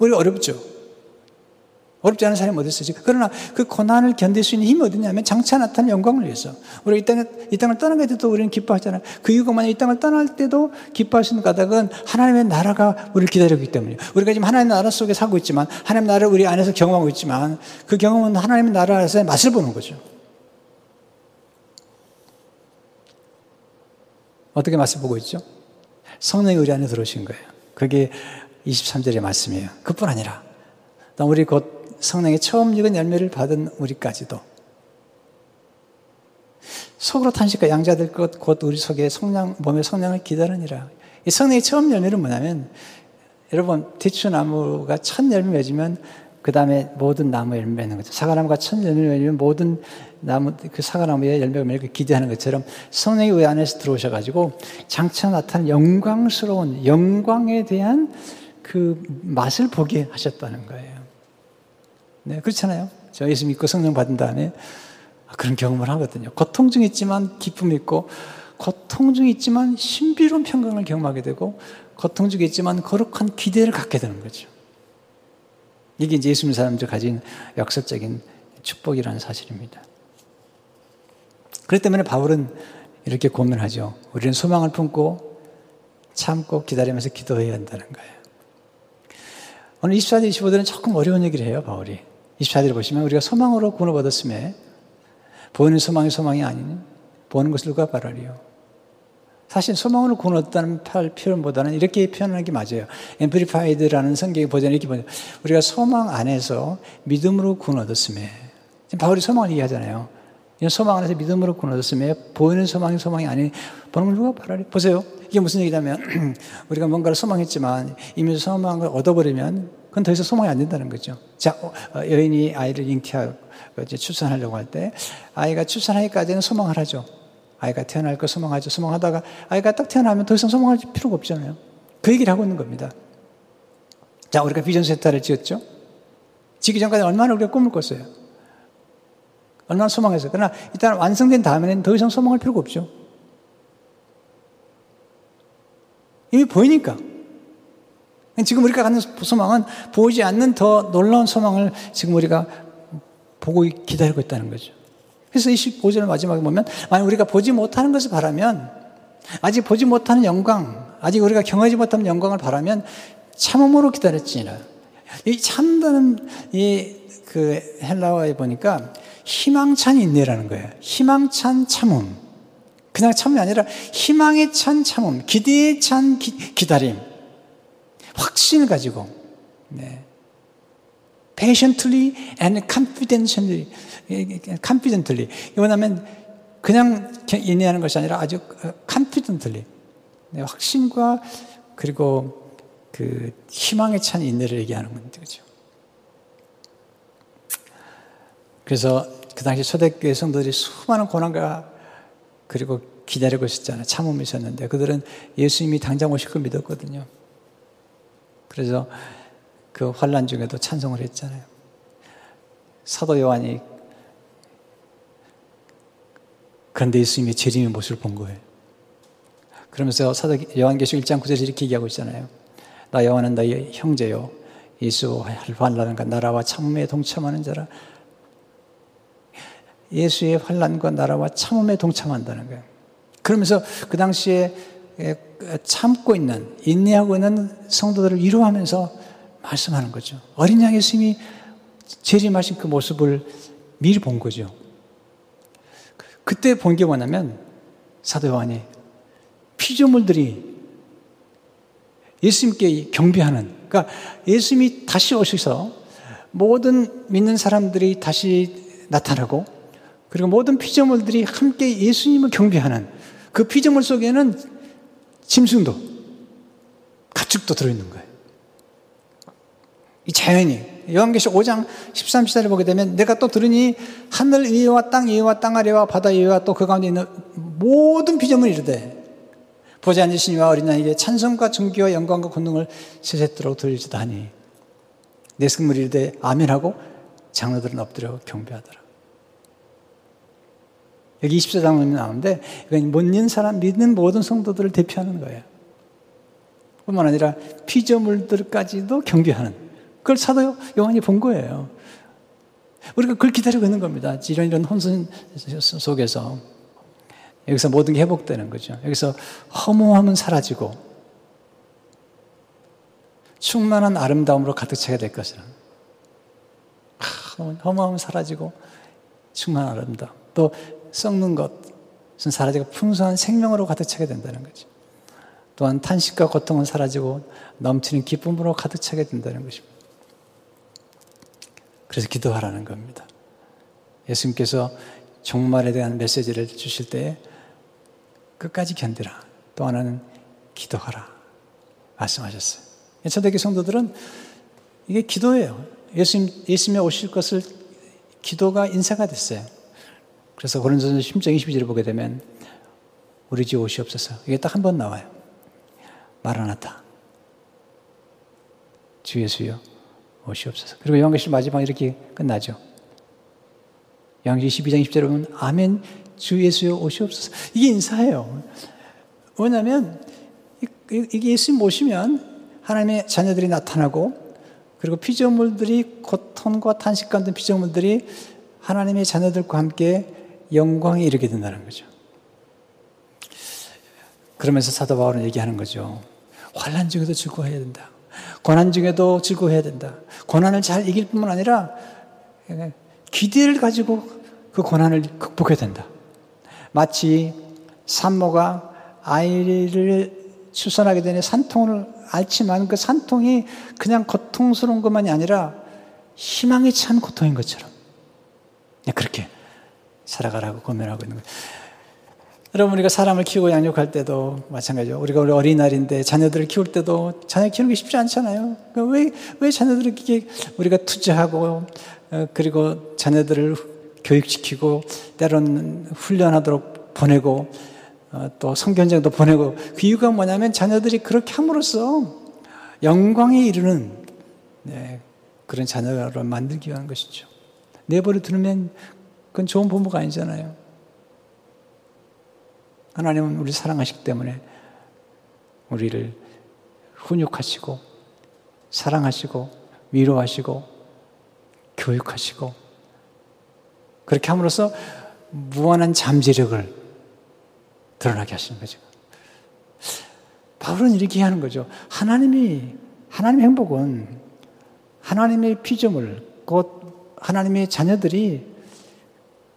우리 어렵죠. 어렵지 않은 사람이 어디 있어요? 그러나 그 고난을 견딜 수 있는 힘이 어디냐면 장차 나타난 영광을 위해서. 우리가 이 땅을, 이 땅을 떠나게 돼도 우리는 기뻐하잖아요. 그 이유가 뭐냐? 이 땅을 떠날 때도 있는 까닭은 하나님의 나라가 우리를 기다리고 있기 때문이에요. 우리가 지금 하나님의 나라 속에 살고 있지만, 하나님의 나라를 우리 안에서 경험하고 있지만, 그 경험은 하나님의 나라에서의 맛을 보는 거죠. 어떻게 맛을 보고 있죠? 성령이 우리 안에 들어오신 거예요. 그게 23절의 말씀이에요. 그뿐 아니라, 우리 곧 성령의 처음 익은 열매를 받은 우리까지도 속으로 탄식과 양자될 것 곧 우리 속에 성령, 몸의 성령을 기다리니라. 이 성령의 처음 열매는 뭐냐면, 여러분, 대추나무가 첫 열매 맺으면 그 다음에 모든 나무 열매 맺는 거죠. 사과나무가 첫 열매 맺으면 모든 나무, 그 사과나무에 열매가 맺고 기대하는 것처럼 성령이 우리 안에서 들어오셔가지고 장차 나타난 영광스러운 영광에 대한 그 맛을 보게 하셨다는 거예요. 네, 그렇잖아요. 저 예수 믿고 성령 받은 다음에 그런 경험을 하거든요. 고통 중 있지만 기쁨이 있고, 고통 중 있지만 신비로운 평강을 경험하게 되고, 고통 중에 있지만 거룩한 기대를 갖게 되는 거죠. 이게 이제 예수 믿는 사람들 가진 역설적인 축복이라는 사실입니다. 그렇기 때문에 바울은 이렇게 고민하죠. 우리는 소망을 품고 참고 기다리면서 기도해야 한다는 거예요. 오늘 24절, 25절은 조금 어려운 얘기를 해요, 바울이. 24절을 보시면 우리가 소망으로 구원을 얻었음에 보이는 소망이 소망이 아니니 보는 것을 누가 바라리요. 사실 소망으로 구원 얻다는 표현보다는 이렇게 표현하는 게 맞아요. Amplified라는 성경의 버전이 이렇게 보면 우리가 소망 안에서 믿음으로 구원 얻었음에 지금 바울이 소망을 얘기하잖아요. 소망 안에서 믿음으로 구원 얻었음에 보이는 소망이 소망이 아닌 보는 걸 누가 바라리? 보세요. 이게 무슨 얘기냐면 우리가 뭔가를 소망했지만 이미 소망을 얻어버리면 그건 더 이상 소망이 안 된다는 거죠. 자, 어, 여인이 아이를 잉태하고 이제 출산하려고 할 때 아이가 출산하기까지는 소망을 하죠. 아이가 태어날 거 소망하죠. 소망하다가 아이가 딱 태어나면 더 이상 소망할 필요가 없잖아요. 그 얘기를 하고 있는 겁니다. 자, 우리가 비전 센터를 지었죠. 지기 전까지 얼마나 우리가 꿈을 꿨어요. 얼마나 소망했어요. 그러나 일단 완성된 다음에는 더 이상 소망할 필요가 없죠. 이미 보이니까. 지금 우리가 갖는 소망은 보이지 않는 더 놀라운 소망을 지금 우리가 보고 기다리고 있다는 거죠. 그래서 25절 마지막에 보면 만약 우리가 보지 못하는 것을 바라면 아직 보지 못하는 영광, 아직 우리가 경험하지 못한 영광을 바라면 참음으로 기다렸지니라. 이 참다는 이 그 헬라어에 보니까 희망찬 인내라는 거예요. 희망찬 참음. 그냥 참음이 아니라 희망에 찬 참음, 기대에 찬 기, 기다림, 확신을 가지고, 네. patiently and confidently, confidently. 이거냐면 그냥 인내하는 것이 아니라 아주 confidently, 네, 확신과 그리고 그 희망에 찬 인내를 얘기하는 건데, 그죠. 그래서 그 당시 초대교회 성도들이 수많은 고난과 그리고 기다리고 있었잖아요. 참음이 있었는데 그들은 예수님이 당장 오실 걸 믿었거든요. 그래서 그 환란 중에도 찬송을 했잖아요. 사도 요한이 그런데 예수님이 재림의 모습을 본 거예요. 그러면서 사도 요한계시록 1장 9절에 이렇게 얘기하고 있잖아요. 나 요한은 너의 형제요. 예수 환란과 나라와 참음에 동참하는 자라. 예수의 환란과 나라와 참음에 동참한다는 거예요. 그러면서 그 당시에 참고 있는 인내하고 있는 성도들을 위로하면서 말씀하는 거죠. 어린 양 예수님이 재림하신 그 모습을 미리 본 거죠. 그때 본 게 뭐냐면 사도 요한이 피조물들이 예수님께 경배하는 그러니까 예수님이 다시 오셔서 모든 믿는 사람들이 다시 나타나고 그리고 모든 피조물들이 함께 예수님을 경배하는 그 피조물 속에는 짐승도 가축도 들어있는 거예요. 이 자연이 요한계시 5장 13절을 보게 되면 내가 또 들으니 하늘 위와 땅 위와 땅 아래와 바다 위와 또 그 가운데 있는 모든 피조물이 이르되 보지 않으신 이와 어린 양에게 찬송과 존귀와 영광과 권능을 세세토록 돌리지도 하니 내 승물이 이르되 아멘하고 장로들은 엎드려 경배하더라. 여기 24장에 나오는데 이건 못 믿는 사람, 믿는 모든 성도들을 대표하는 거예요. 뿐만 아니라 피조물들까지도 경계하는 그걸 사도 요한이 본 거예요. 우리가 그걸 기다리고 있는 겁니다. 이런 이런 혼선 속에서 여기서 모든 게 회복되는 거죠. 여기서 허무함은 사라지고 충만한 아름다움으로 가득 차게 될 것이라. 허무함은 사라지고 충만한 아름다움. 또 썩는 것은 사라지고 풍성한 생명으로 가득 차게 된다는 거죠. 또한 탄식과 고통은 사라지고 넘치는 기쁨으로 가득 차게 된다는 것입니다. 그래서 기도하라는 겁니다. 예수님께서 종말에 대한 메시지를 주실 때 끝까지 견디라. 또 하나는 기도하라. 말씀하셨어요. 초대교 성도들은 이게 기도예요. 예수님, 예수님이 오실 것을 기도가 인사가 됐어요. 그래서 고린도전서 10장 22절을 보게 되면 우리 집 오시옵소서. 이게 딱 한 번 나와요. 마라나타. 주 예수여 오시옵소서. 그리고 요한계시 마지막 이렇게 끝나죠. 요한계시 12장 20절에 보면 아멘 주 예수여 오시옵소서. 이게 인사예요. 왜냐하면 이게 예수님 모시면 하나님의 자녀들이 나타나고 그리고 피조물들이 고통과 탄식 가운데 피조물들이 하나님의 자녀들과 함께 영광에 이르게 된다는 거죠. 그러면서 사도 바울은 얘기하는 거죠. 환란 중에도 즐거워해야 된다. 고난 중에도 즐거워해야 된다. 고난을 잘 이길 뿐만 아니라 기대를 가지고 그 고난을 극복해야 된다. 마치 산모가 아이를 출산하게 되는 산통을 앓지만 그 산통이 그냥 고통스러운 것만이 아니라 희망이 찬 고통인 것처럼 그렇게 살아가라고 고민하고 있는 거예요. 여러분, 우리가 사람을 키우고 양육할 때도 마찬가지죠. 우리가 우리 어린날인데 자녀들을 키울 때도 자녀 키우는 게 쉽지 않잖아요. 그러니까 왜, 왜 자녀들을 이렇게 우리가 투자하고, 어, 그리고 자녀들을 교육시키고, 때로는 훈련하도록 보내고, 어, 또 성견장도 보내고, 그 이유가 뭐냐면 자녀들이 그렇게 함으로써 영광에 이르는, 네, 그런 자녀를 만들기 위한 것이죠. 내버려 두면 그건 좋은 부모가 아니잖아요. 하나님은 우리 사랑하시기 때문에 우리를 훈육하시고 사랑하시고 위로하시고 교육하시고 그렇게 함으로써 무한한 잠재력을 드러나게 하시는 거죠. 바울은 이렇게 하는 거죠. 하나님이, 하나님의 행복은 하나님의 피조물, 곧 하나님의 자녀들이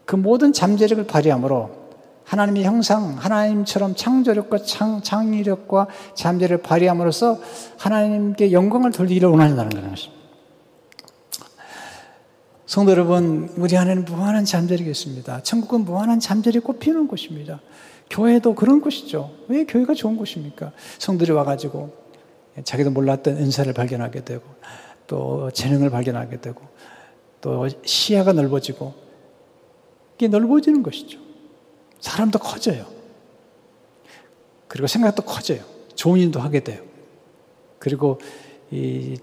그 모든 잠재력을 발휘함으로 하나님의 형상, 하나님처럼 창조력과 창, 창의력과 잠재를 발휘함으로써 하나님께 영광을 돌리기를 원한다는 것입니다. 성도 여러분, 우리 안에는 무한한 잠재력이 있습니다. 천국은 무한한 잠재력이 꽃피우는 곳입니다. 교회도 그런 곳이죠. 왜 교회가 좋은 곳입니까? 성들이 와가지고 자기도 몰랐던 은사를 발견하게 되고 또 재능을 발견하게 되고 또 시야가 넓어지고 이게 넓어지는 것이죠. 사람도 커져요. 그리고 생각도 커져요. 좋은 일도 하게 돼요. 그리고 이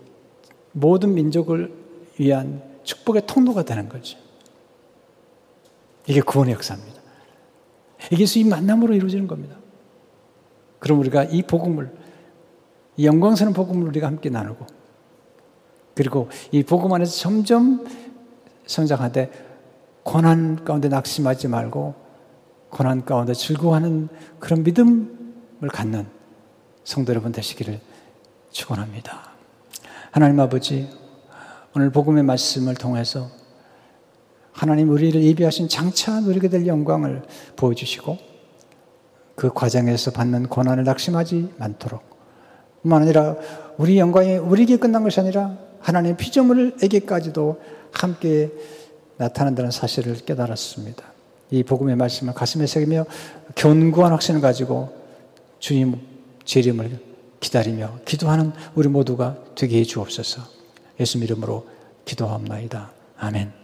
모든 민족을 위한 축복의 통로가 되는 거죠. 이게 구원의 역사입니다. 이게 이 만남으로 이루어지는 겁니다. 그럼 우리가 이 복음을, 이 영광스러운 복음을 우리가 함께 나누고, 그리고 이 복음 안에서 점점 성장하되, 고난 가운데 낙심하지 말고, 고난 가운데 즐거워하는 그런 믿음을 갖는 성도 여러분 되시기를 축원합니다. 하나님 아버지 오늘 복음의 말씀을 통해서 하나님 우리를 예비하신 장차 누리게 될 영광을 보여주시고 그 과정에서 받는 고난을 낙심하지 않도록 뿐만 아니라 우리 영광이 우리에게 끝난 것이 아니라 하나님의 피조물에게까지도 함께 나타난다는 사실을 깨달았습니다. 이 복음의 말씀을 가슴에 새기며 견고한 확신을 가지고 주님 재림을 기다리며 기도하는 우리 모두가 되게 해 주옵소서. 예수 이름으로 기도합나이다. 아멘.